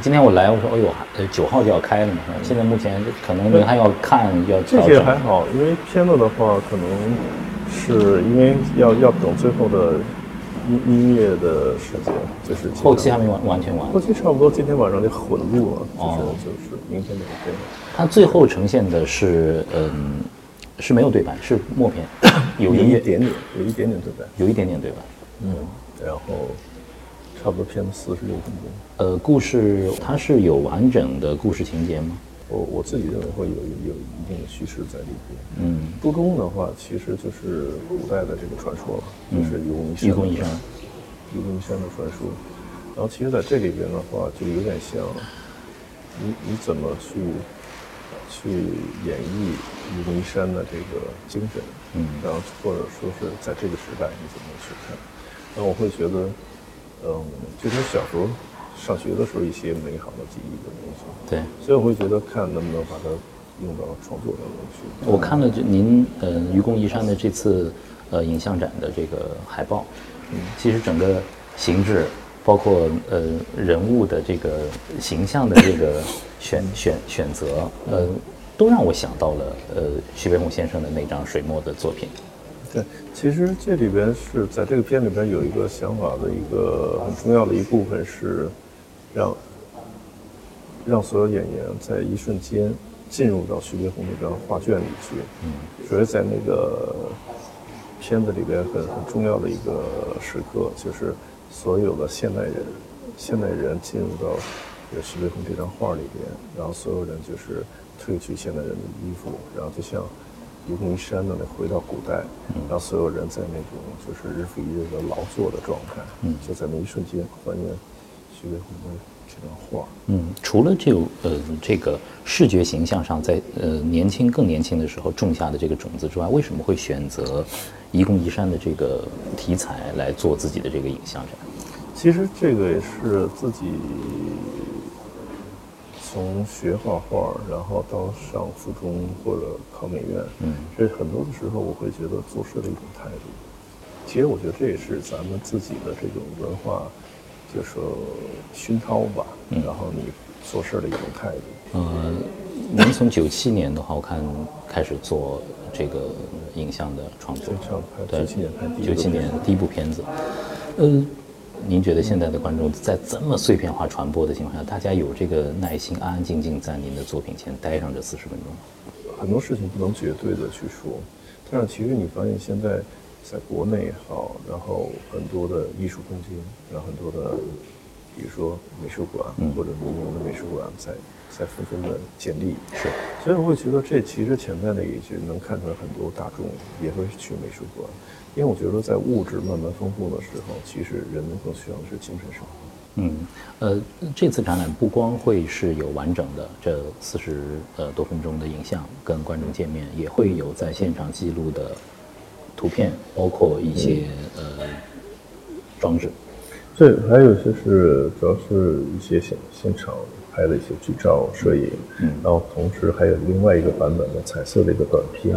今天我来，我说，哎呦，呃，九号就要开了嘛。现在目前可能您还要看，要这些还好，因为片子的话，可能是因为要要等最后的音音乐的时间，就是后期还没完完全完。后期差不多今天晚上就混录了，就是就是明天就对。它最后呈现的是，嗯，是没有对白，是默片，有音乐，一点点，有一点点对白，有一点点对白，嗯，然后。差不多片子四十六分钟。呃，故事它是有完整的故事情节吗？我我自己认为会有有一定的叙事在里边。嗯，初衷的话其实就是古代的这个传说了，就是愚公移山。愚公移山，愚公移山的传说。然后其实在这里边的话，就有点像你你怎么去去演绎愚公移山的这个精神？嗯，然后或者说是在这个时代你怎么去看？那我会觉得。嗯，就是小时候上学的时候一些美好的记忆的东西。对，所以我会觉得看能不能把它用到创作当中去。我看了就您呃愚公移山的这次呃影像展的这个海报，嗯，其实整个形制，包括呃人物的这个形象的这个选选选择，呃，都让我想到了呃徐悲鸿先生的那张水墨的作品。对，其实这里边是在这个片里边有一个想法的一个很重要的一部分是，让让所有演员在一瞬间进入到徐悲鸿那张画卷里去。嗯，所以在那个片子里边很很重要的一个时刻，就是所有的现代人，现代人进入到徐悲鸿这张画里边，然后所有人就是褪去现代人的衣服，然后就像。愚公移山的那回到古代，让所有人在那种就是日复一日的劳作的状态，嗯，就在那一瞬间还原徐悲鸿的这段画。嗯，除了这呃这个视觉形象上，在呃年轻更年轻的时候种下的这个种子之外，为什么会选择愚公移山的这个题材来做自己的这个影像展？其实这个也是自己。从学画画，然后到上附中或者考美院，嗯，这很多的时候我会觉得做事的一种态度。其实我觉得这也是咱们自己的这种文化，就说熏陶吧。嗯然后你做事的一种态度。嗯，您从九七年的话，我看开始做这个影像的创作，对，九七年拍九七年第一部片子，呃。您觉得现在的观众在这么碎片化传播的情况下，大家有这个耐心安安静静在您的作品前待上这四十分钟吗？很多事情不能绝对的去说，但是其实你发现现在在国内也好，然后很多的艺术空间，然后很多的，比如说美术馆或者民营的美术馆在在纷纷的建立，是，所以我会觉得这其实潜在的一句能看出来很多大众也会去美术馆。因为我觉得，在物质慢慢丰富的时候，其实人们更需要的是精神生活。嗯，呃，这次展览不光会是有完整的这四十呃多分钟的影像跟观众见面，也会有在现场记录的图片，包括一些呃装置。对，还有就是主要是一些现现场拍的一些剧照、摄影，嗯，然后同时还有另外一个版本的彩色的一个短片。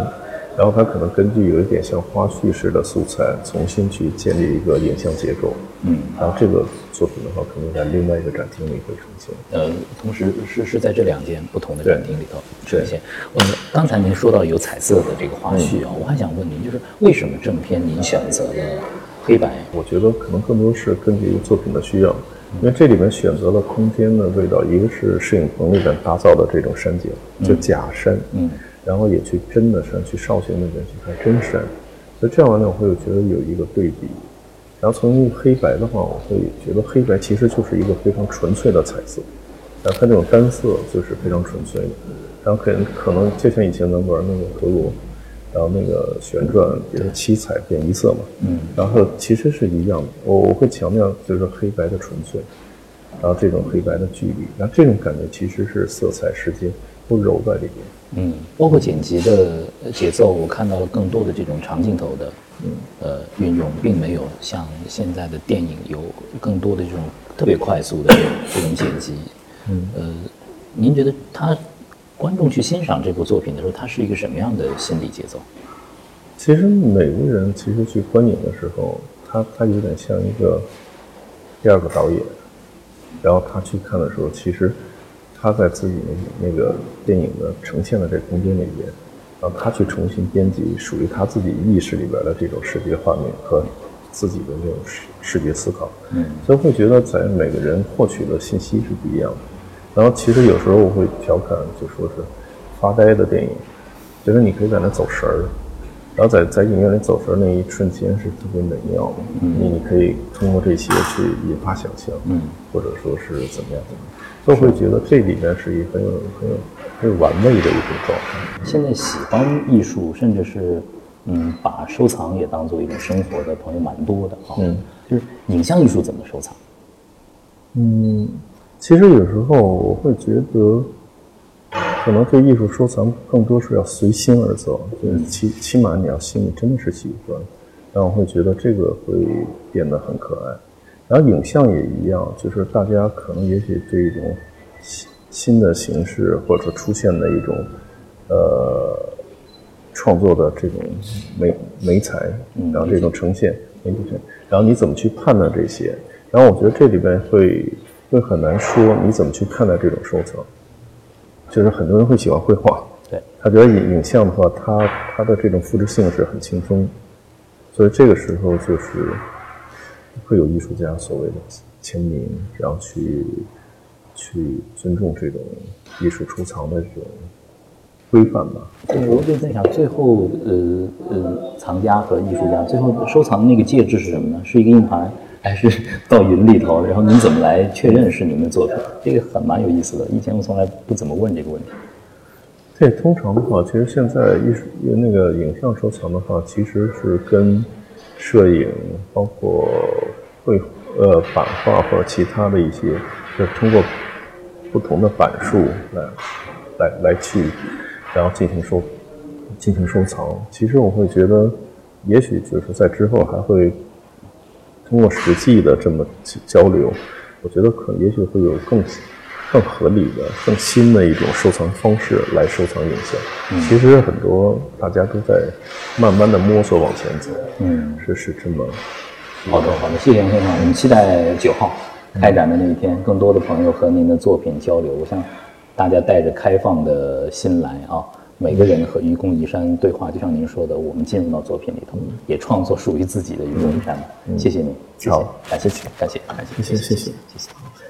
然后它可能根据有一点像花絮式的素材，重新去建立一个影像结构。嗯，然后这个作品的话，可能在另外一个展厅里会呈现。呃，同时是是在这两间不同的展厅里头呈现。呃，刚才您说到有彩色的这个花絮啊，我还想问您，就是为什么正片您选择了黑白？我觉得可能更多是根据作品的需要，因为这里面选择了空间的味道，一个是摄影棚里面打造的这种山景，就假山。嗯。然后也去真的山，去绍兴那边去看真山，所以这样完了我会觉得有一个对比。然后从黑白的话，我会觉得黑白其实就是一个非常纯粹的彩色，然后它这种单色就是非常纯粹的。然后可能可能就像以前咱们玩那个陀螺，然后那个旋转也是七彩变一色嘛，嗯，然后其实是一样的。我我会强调就是黑白的纯粹，然后这种黑白的距离，然后这种感觉其实是色彩时间都揉在里边。嗯，包括剪辑的节奏，我看到了更多的这种长镜头的，嗯，呃，运用，并没有像现在的电影有更多的这种特别快速的这种剪辑。嗯，呃，您觉得他观众去欣赏这部作品的时候，他是一个什么样的心理节奏？其实每个人其实去观影的时候，他他有点像一个第二个导演，然后他去看的时候，其实他在自己那那个电影的呈现的这空间里边，然后他去重新编辑属于他自己意识里边的这种视觉画面和自己的这种视视觉思考，嗯，所以会觉得在每个人获取的信息是不一样的。然后其实有时候我会调侃，就说是发呆的电影，觉得你可以在那走神儿。然后在在影院里走神那一瞬间是特别美妙的，嗯，你你可以通过这些去引发想象，嗯，或者说是怎么样怎么样，都会觉得这里面是一很有很有很有玩味的一种状态。现在喜欢艺术，甚至是嗯把收藏也当做一种生活的朋友蛮多的啊，嗯，就是影像艺术怎么收藏？嗯，其实有时候我会觉得。可能对艺术收藏更多是要随心而走，就是起起码你要心里真的是喜欢，然后会觉得这个会变得很可爱。然后影像也一样，就是大家可能也许对一种新新的形式或者说出现的一种呃创作的这种美美材，然后这种呈现，然后你怎么去判断这些？然后我觉得这里边会会很难说你怎么去看待这种收藏。就是很多人会喜欢绘画，对他觉得影影像的话，它它的这种复制性是很轻松，所以这个时候就是会有艺术家所谓的签名，然后去去尊重这种艺术收藏的这种规范吧。我就在想，最后呃呃，藏家和艺术家最后收藏的那个介质是什么呢？是一个硬盘？还是到云里头，然后您怎么来确认是你们的作品？这个很蛮有意思的。以前我从来不怎么问这个问题。对，通常的话，其实现在艺术那个影像收藏的话，其实是跟摄影，包括绘呃版画或者其他的一些，就通过不同的版数来来来去，然后进行收进行收藏。其实我会觉得，也许就是在之后还会。通过实际的这么交流，我觉得可能也许会有更更合理的、更新的一种收藏方式来收藏影像。其实很多大家都在慢慢的摸索往前走。嗯，是是这么。好的，好的，谢谢杨先生。我们期待九号开展的那一天，更多的朋友和您的作品交流。我想大家带着开放的心来啊。每个人和愚公移山对话，就像您说的，我们进入到作品里头，也创作属于自己的愚公移山。谢谢您，好，感谢，感谢，感谢，谢谢，谢谢，谢谢。